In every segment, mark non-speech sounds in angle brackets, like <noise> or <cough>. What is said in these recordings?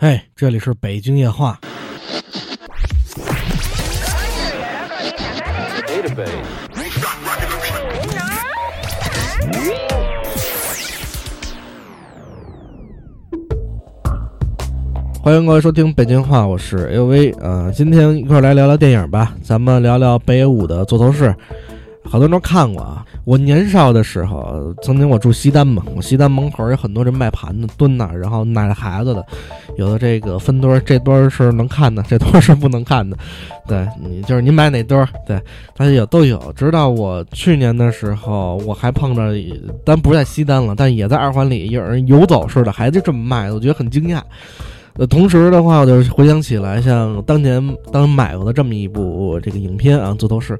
嘿，这里是北京夜话。欢迎各位收听北京话，我是 L V。呃，今天一块来聊聊电影吧，咱们聊聊北野武的《座头市》。好多人都看过啊！我年少的时候，曾经我住西单嘛，我西单门口有很多人卖盘子蹲那，然后奶着孩子的，有的这个分堆，这堆是能看的，<laughs> 这堆是不能看的。对你就是你买哪堆，对，它有都有。直到我去年的时候，我还碰着，但不在西单了，但也在二环里有人游走似的，还就这么卖，我觉得很惊讶。呃，同时的话，我就回想起来，像当年当买过的这么一部这个影片啊，《座头市》，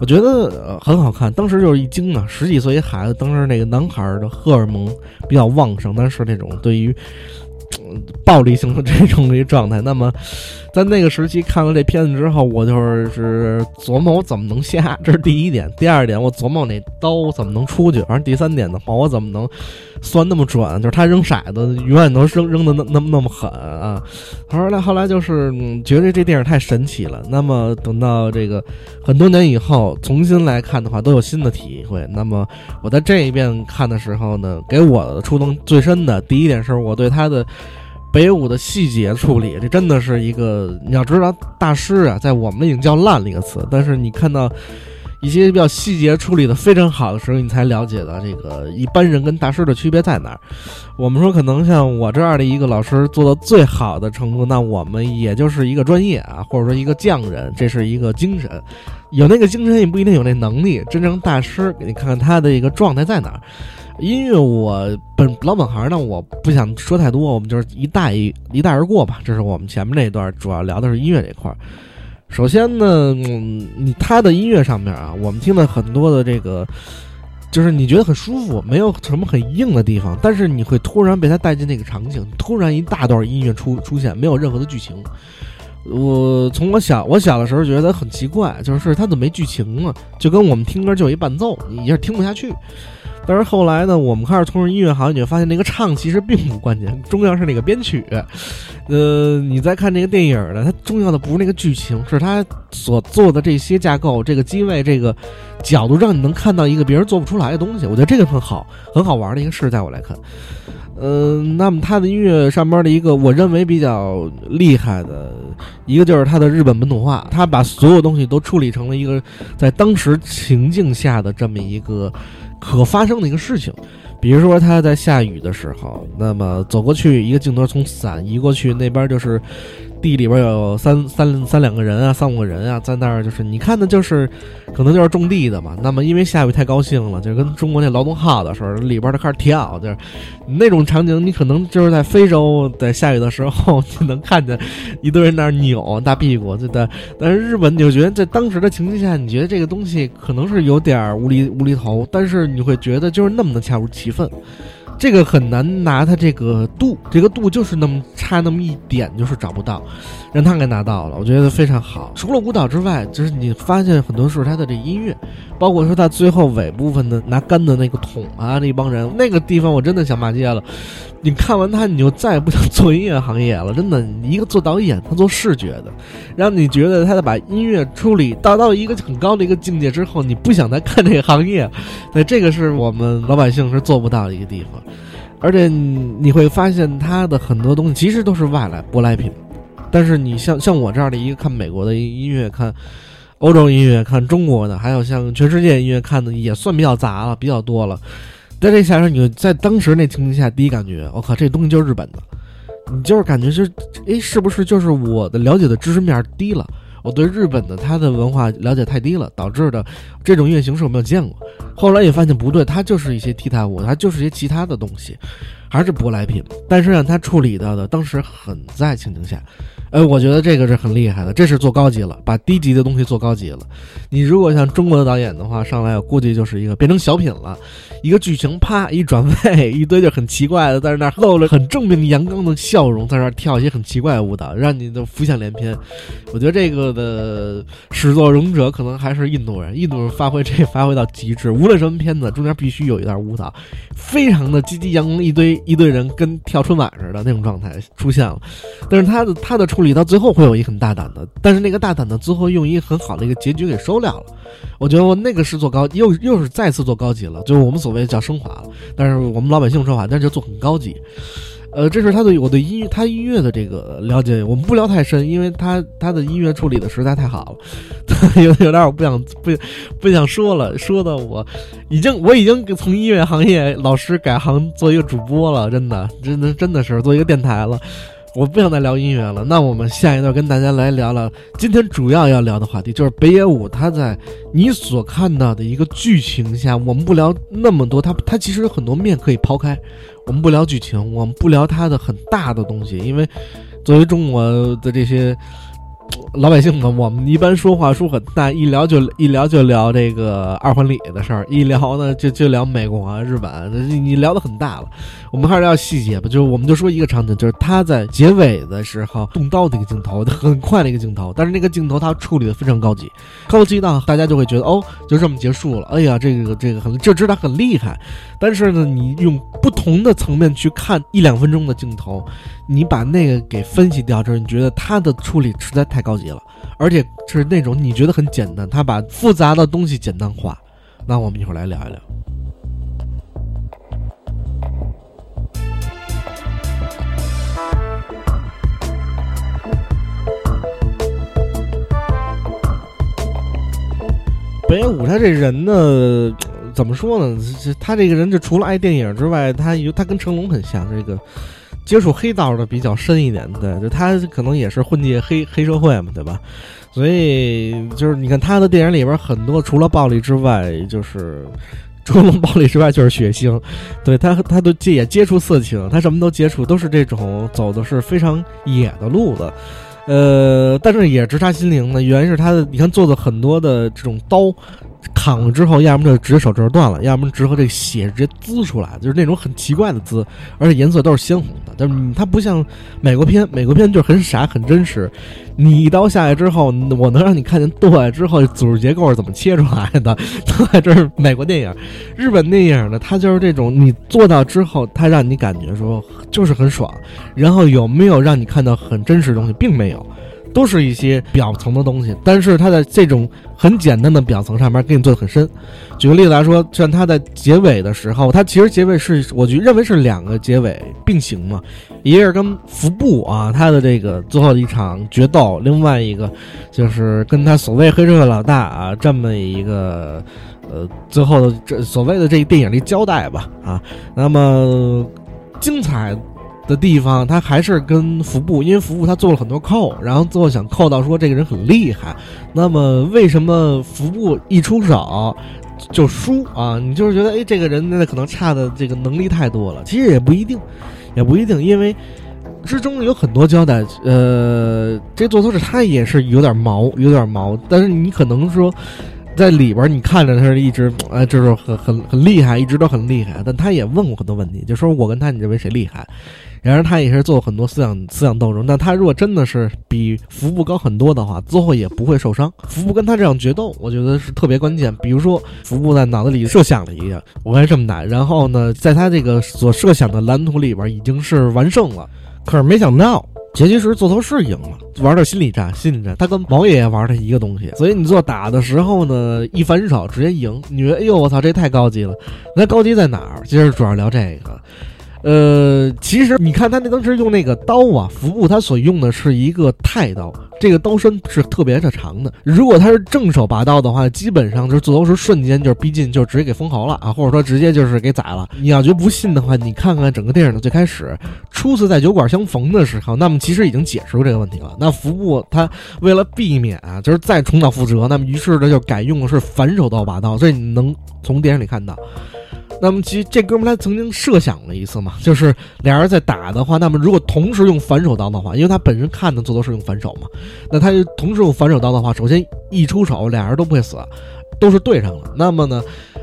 我觉得很好看。当时就是一惊啊，十几岁一孩子，当时那个男孩的荷尔蒙比较旺盛，但是那种对于。暴力性的这种的一状态。那么，在那个时期看了这片子之后，我就是琢磨我怎么能下，这是第一点。第二点，我琢磨那刀怎么能出去。反正第三点的话，我怎么能算那么准？就是他扔骰子永远都扔扔的那那么那么狠啊！后来后来就是觉得这电影太神奇了。那么等到这个很多年以后重新来看的话，都有新的体会。那么我在这一遍看的时候呢，给我触动最深的第一点是我对他的。北舞的细节处理，这真的是一个你要知道，大师啊，在我们已经叫烂了一个词，但是你看到一些比较细节处理的非常好的时候，你才了解到这个一般人跟大师的区别在哪儿。我们说可能像我这样的一个老师做到最好的程度，那我们也就是一个专业啊，或者说一个匠人，这是一个精神，有那个精神也不一定有那能力。真正大师，给你看看他的一个状态在哪儿。音乐我本老本行呢，我不想说太多，我们就是一带一一带而过吧。这是我们前面那一段主要聊的是音乐这块儿。首先呢，你他的音乐上面啊，我们听了很多的这个，就是你觉得很舒服，没有什么很硬的地方，但是你会突然被他带进那个场景，突然一大段音乐出出现，没有任何的剧情。我从我小我小的时候觉得很奇怪，就是他怎么没剧情呢？就跟我们听歌就一伴奏，你是听不下去。但是后来呢，我们开始从事音乐行业，你会发现那个唱其实并不关键，重要是那个编曲。呃，你再看这个电影呢，它重要的不是那个剧情，是它所做的这些架构、这个机位、这个角度，让你能看到一个别人做不出来的东西。我觉得这个很好，很好玩的一个事，在我来看。嗯，那么他的音乐上边的一个我认为比较厉害的一个就是他的日本本土化，他把所有东西都处理成了一个在当时情境下的这么一个可发生的一个事情。比如说他在下雨的时候，那么走过去一个镜头从伞移过去，那边就是。地里边有三三三两个人啊，三五个人啊，在那儿就是你看的，就是可能就是种地的嘛。那么因为下雨太高兴了，就跟中国那劳动号的时候，里边都开始跳，就是那种场景，你可能就是在非洲在下雨的时候，你能看见一堆人那儿扭大屁股，对的。但是日本，你就觉得在当时的情境下，你觉得这个东西可能是有点无厘无厘头，但是你会觉得就是那么的恰如其分。这个很难拿他这个度，这个度就是那么差那么一点，就是找不到，让他给拿到了，我觉得非常好。除了舞蹈之外，就是你发现很多时候他的这音乐，包括说他最后尾部分的拿杆的那个桶啊，那帮人那个地方，我真的想骂街了。你看完他，你就再也不想做音乐行业了。真的，一个做导演，他做视觉的，让你觉得他在把音乐处理达到一个很高的一个境界之后，你不想再看这个行业。对，这个是我们老百姓是做不到的一个地方。而且你会发现，他的很多东西其实都是外来舶来品。但是你像像我这样的一个看美国的音乐、看欧洲音乐、看中国的，还有像全世界音乐看的，也算比较杂了，比较多了。在这下边，你在当时那情境下，第一感觉，我靠，这东西就是日本的，你就是感觉是，哎，是不是就是我的了解的知识面低了？我对日本的它的文化了解太低了，导致的这种音乐形式我没有见过。后来也发现不对，它就是一些踢踏舞，它就是一些其他的东西，还是舶来品。但是让它处理到的当时很在情境下。呃，我觉得这个是很厉害的，这是做高级了，把低级的东西做高级了。你如果像中国的导演的话，上来我估计就是一个变成小品了，一个剧情啪一转位，一堆就很奇怪的在那露了很正面阳刚的笑容，在那跳一些很奇怪的舞蹈，让你都浮想联翩。我觉得这个的始作俑者可能还是印度人，印度人发挥这发挥到极致，无论什么片子中间必须有一段舞蹈，非常的积极阳光，一堆一堆人跟跳春晚似的那种状态出现了。但是他的他的处理到最后会有一个很大胆的，但是那个大胆的最后用一个很好的一个结局给收了了。我觉得我那个是做高，又又是再次做高级了，就是我们所谓叫升华了。但是我们老百姓说法，但是做很高级。呃，这是他对我对音乐，他音乐的这个了解，我们不聊太深，因为他他的音乐处理的实在太好了，<laughs> 有有点我不想不不想说了，说的我已经我已经从音乐行业老师改行做一个主播了，真的真的真的是做一个电台了。我不想再聊音乐了，那我们下一段跟大家来聊聊今天主要要聊的话题，就是北野武他在你所看到的一个剧情下，我们不聊那么多，他他其实有很多面可以抛开，我们不聊剧情，我们不聊他的很大的东西，因为作为中国的这些。老百姓们，我们一般说话说很大，一聊就一聊就聊这个二环里的事儿，一聊呢就就聊美国啊、日本，你聊的很大了。我们还是要细节吧，就是我们就说一个场景，就是他在结尾的时候动刀的一个镜头，很快的一个镜头，但是那个镜头他处理的非常高级，高级到大家就会觉得哦，就这么结束了。哎呀，这个这个很就知道很厉害。但是呢，你用不同的层面去看一两分钟的镜头，你把那个给分析掉之后，你觉得他的处理实在太太高级。了，而且是那种你觉得很简单，他把复杂的东西简单化。那我们一会儿来聊一聊。北野武他这人呢，怎么说呢？他这个人就除了爱电影之外，他有他跟成龙很像，这个。接触黑道的比较深一点，对，就他可能也是混迹黑黑社会嘛，对吧？所以就是你看他的电影里边很多，除了暴力之外，就是除了暴力之外就是血腥，对他他都接也接触色情，他什么都接触，都是这种走的是非常野的路子，呃，但是也直插心灵的，原因是他的你看做的很多的这种刀。砍了之后，要么就直接手指头断了，要么之后这血直接滋出来，就是那种很奇怪的滋，而且颜色都是鲜红的。但是它不像美国片，美国片就是很傻很真实。你一刀下来之后，我能让你看见剁下来之后组织结构是怎么切出来的。<laughs> 这是美国电影。日本电影呢，它就是这种，你做到之后，它让你感觉说就是很爽。然后有没有让你看到很真实的东西，并没有。都是一些表层的东西，但是它在这种很简单的表层上面给你做的很深。举个例子来说，像它在结尾的时候，它其实结尾是我就认为是两个结尾并行嘛，一个是跟服部啊他的这个最后的一场决斗，另外一个就是跟他所谓黑社会老大啊这么一个呃最后的这所谓的这个电影的交代吧啊，那么精彩。的地方，他还是跟服部，因为服部他做了很多扣，然后最后想扣到说这个人很厉害。那么为什么服部一出手就输啊？你就是觉得哎，这个人那可能差的这个能力太多了。其实也不一定，也不一定，因为之中有很多交代。呃，这做错事他也是有点毛，有点毛。但是你可能说在里边你看着他是一直哎，就是很很很厉害，一直都很厉害。但他也问过很多问题，就说我跟他，你认为谁厉害？然而他也是做很多思想思想斗争，但他如果真的是比服部高很多的话，最后也不会受伤。服部跟他这样决斗，我觉得是特别关键。比如说，服部在脑子里设想了一个我该这么打，然后呢，在他这个所设想的蓝图里边已经是完胜了。可是没想到结局时座头是赢了，玩的心理战，心理战。他跟毛爷爷玩的一个东西，所以你做打的时候呢，一反手直接赢。你觉得，哎呦，我操，这太高级了。那高级在哪儿？今儿主要聊这个。呃，其实你看他那当时用那个刀啊，服部他所用的是一个太刀，这个刀身是特别的长的。如果他是正手拔刀的话，基本上就是做头时瞬间就是逼近，就直接给封喉了啊，或者说直接就是给宰了。你要觉得不信的话，你看看整个电影的最开始，初次在酒馆相逢的时候，那么其实已经解释过这个问题了。那服部他为了避免啊，就是再重蹈覆辙，那么于是呢就改用的是反手刀拔刀，所以你能从电影里看到。那么，其实这哥们他曾经设想了一次嘛，就是俩人在打的话，那么如果同时用反手刀的话，因为他本身看的最多是用反手嘛，那他同时用反手刀的话，首先一出手，俩人都不会死，都是对上了。那么呢？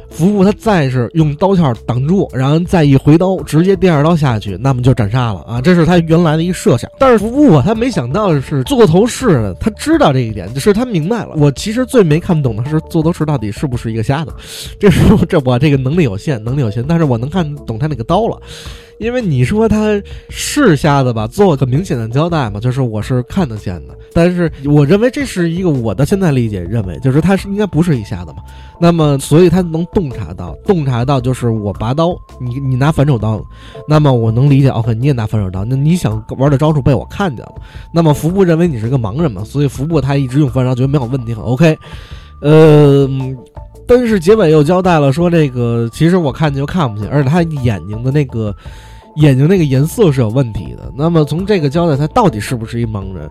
服部他再是用刀鞘挡住，然后再一回刀，直接第二刀下去，那么就斩杀了啊！这是他原来的一个设想。但是服部啊，他没想到的是做头饰，他知道这一点，就是他明白了。我其实最没看懂的是做头饰到底是不是一个瞎子。这时候这我这个能力有限，能力有限，但是我能看懂他那个刀了。因为你说他是瞎子吧，做个明显的交代嘛，就是我是看得见的。但是我认为这是一个我的现在理解，认为就是他是应该不是一瞎子嘛。那么所以他能洞察到，洞察到就是我拔刀，你你拿反手刀，那么我能理解，OK，你也拿反手刀，那你想玩的招数被我看见了。那么服部认为你是个盲人嘛，所以服部他一直用反手刀，觉得没有问题，很 OK。呃。但是结尾又交代了，说这个其实我看见就看不见，而且他眼睛的那个眼睛那个颜色是有问题的。那么从这个交代，他到底是不是一盲人？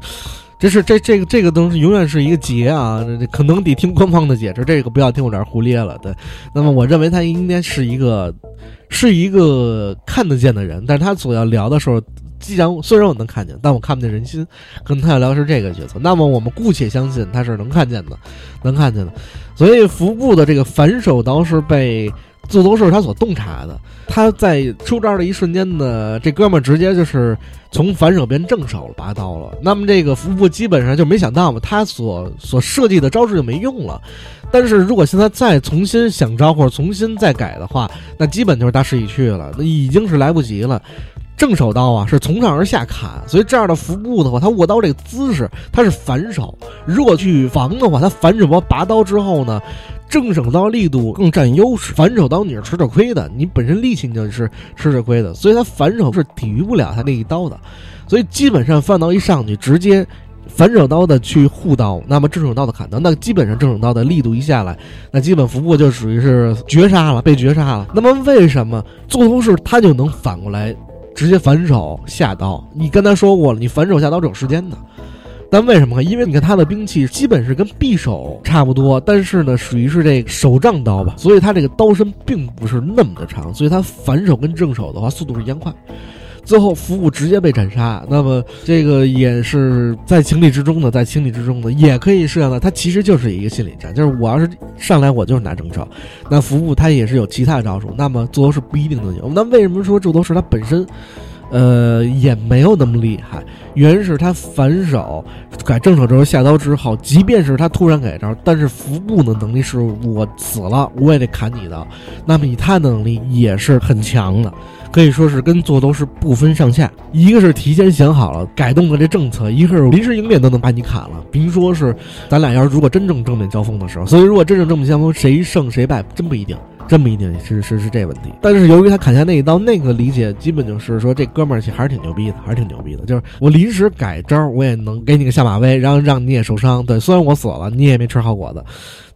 这是这这个这个东西永远是一个结啊，可能得听官方的解释，这个不要听我这儿胡咧了。对，那么我认为他应该是一个是一个看得见的人，但是他所要聊的时候。既然虽然我能看见，但我看不见人心，可能他要聊的是这个角色。那么我们姑且相信他是能看见的，能看见的。所以服部的这个反手刀是被自头士他所洞察的。他在出招的一瞬间呢，这哥们儿直接就是从反手变正手了，拔刀了。那么这个服部基本上就没想到嘛，他所所设计的招式就没用了。但是如果现在再重新想招或者重新再改的话，那基本就是大势已去了，那已经是来不及了。正手刀啊，是从上而下砍，所以这样的服部的话，他握刀这个姿势，他是反手。如果去防的话，他反手刀拔刀之后呢，正手刀力度更占优势，反手刀你是吃着亏的，你本身力气就是吃着亏的，所以他反手是抵御不了他那一刀的。所以基本上范刀一上去，直接反手刀的去护刀，那么正手刀的砍刀，那基本上正手刀的力度一下来，那基本服部就属于是绝杀了，被绝杀了。那么为什么做头式他就能反过来？直接反手下刀，你跟他说过了，你反手下刀是有时间的。但为什么呢？因为你看他的兵器基本是跟匕首差不多，但是呢，属于是这个手杖刀吧，所以他这个刀身并不是那么的长，所以他反手跟正手的话，速度是一样快。最后，服部直接被斩杀。那么，这个也是在情理之中的，在情理之中的，也可以设想到，他其实就是一个心理战。就是我要是上来，我就是拿正手，那服部他也是有其他的招数。那么，做头是不一定能赢。那为什么说这头是他本身，呃，也没有那么厉害？原因是他反手改正手之后下刀之后，即便是他突然改招，但是服部的能力是我死了我也得砍你的。那么以他的能力也是很强的。可以说是跟做都是不分上下，一个是提前想好了改动的这政策，一个是临时应变都能把你砍了。比如说是咱俩要是如果真正正面交锋的时候，所以如果真正正面交锋，谁胜谁败真不一定。真不一定是是是这问题，但是由于他砍下那一刀，那个理解基本就是说这哥们儿还是挺牛逼的，还是挺牛逼的。就是我临时改招，我也能给你个下马威，然后让你也受伤。对，虽然我死了，你也没吃好果子。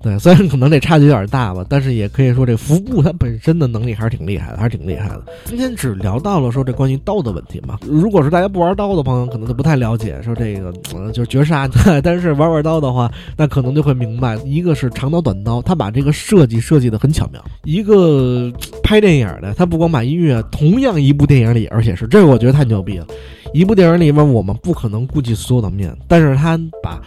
对，虽然可能这差距有点大吧，但是也可以说这服部他本身的能力还是挺厉害的，还是挺厉害的。今天只聊到了说这关于刀的问题嘛。如果是大家不玩刀的朋友，可能就不太了解说这个就是绝杀。<laughs> 但是玩玩刀的话，那可能就会明白，一个是长刀短刀，他把这个设计设计的很巧妙。一个拍电影的，他不光把音乐，同样一部电影里，而且是这个，我觉得太牛逼了。一部电影里面，我们不可能顾及所有的面，但是他把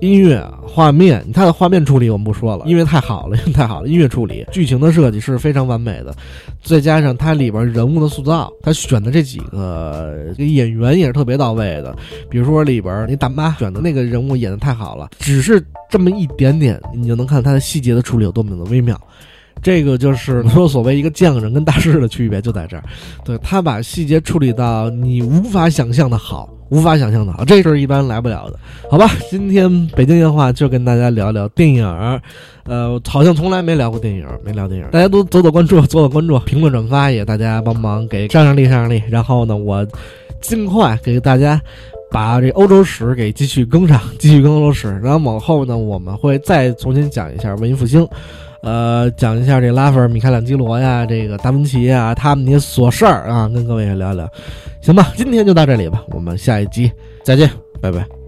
音乐、画面，他的画面处理我们不说了，音乐太好了，因 <laughs> 为太好了。音乐处理、剧情的设计是非常完美的，再加上它里边人物的塑造，他选的这几个演员也是特别到位的。比如说里边你大妈选的那个人物演的太好了，只是这么一点点，你就能看他的细节的处理有多么的微妙。这个就是说，所谓一个匠人跟大师的区别就在这儿，对他把细节处理到你无法想象的好，无法想象的好，这是一般来不了的，好吧？今天北京电话就跟大家聊聊电影儿，呃，好像从来没聊过电影，没聊电影，大家都走走关注，走走关注，评论转发也大家帮忙给上上力，上上力，然后呢，我尽快给大家把这欧洲史给继续更上，继续更欧洲史，然后往后呢，我们会再重新讲一下文艺复兴。呃，讲一下这拉斐尔、米开朗基罗呀，这个达芬奇啊，他们那些琐事儿啊，跟各位也聊聊，行吧？今天就到这里吧，我们下一集再见，拜拜。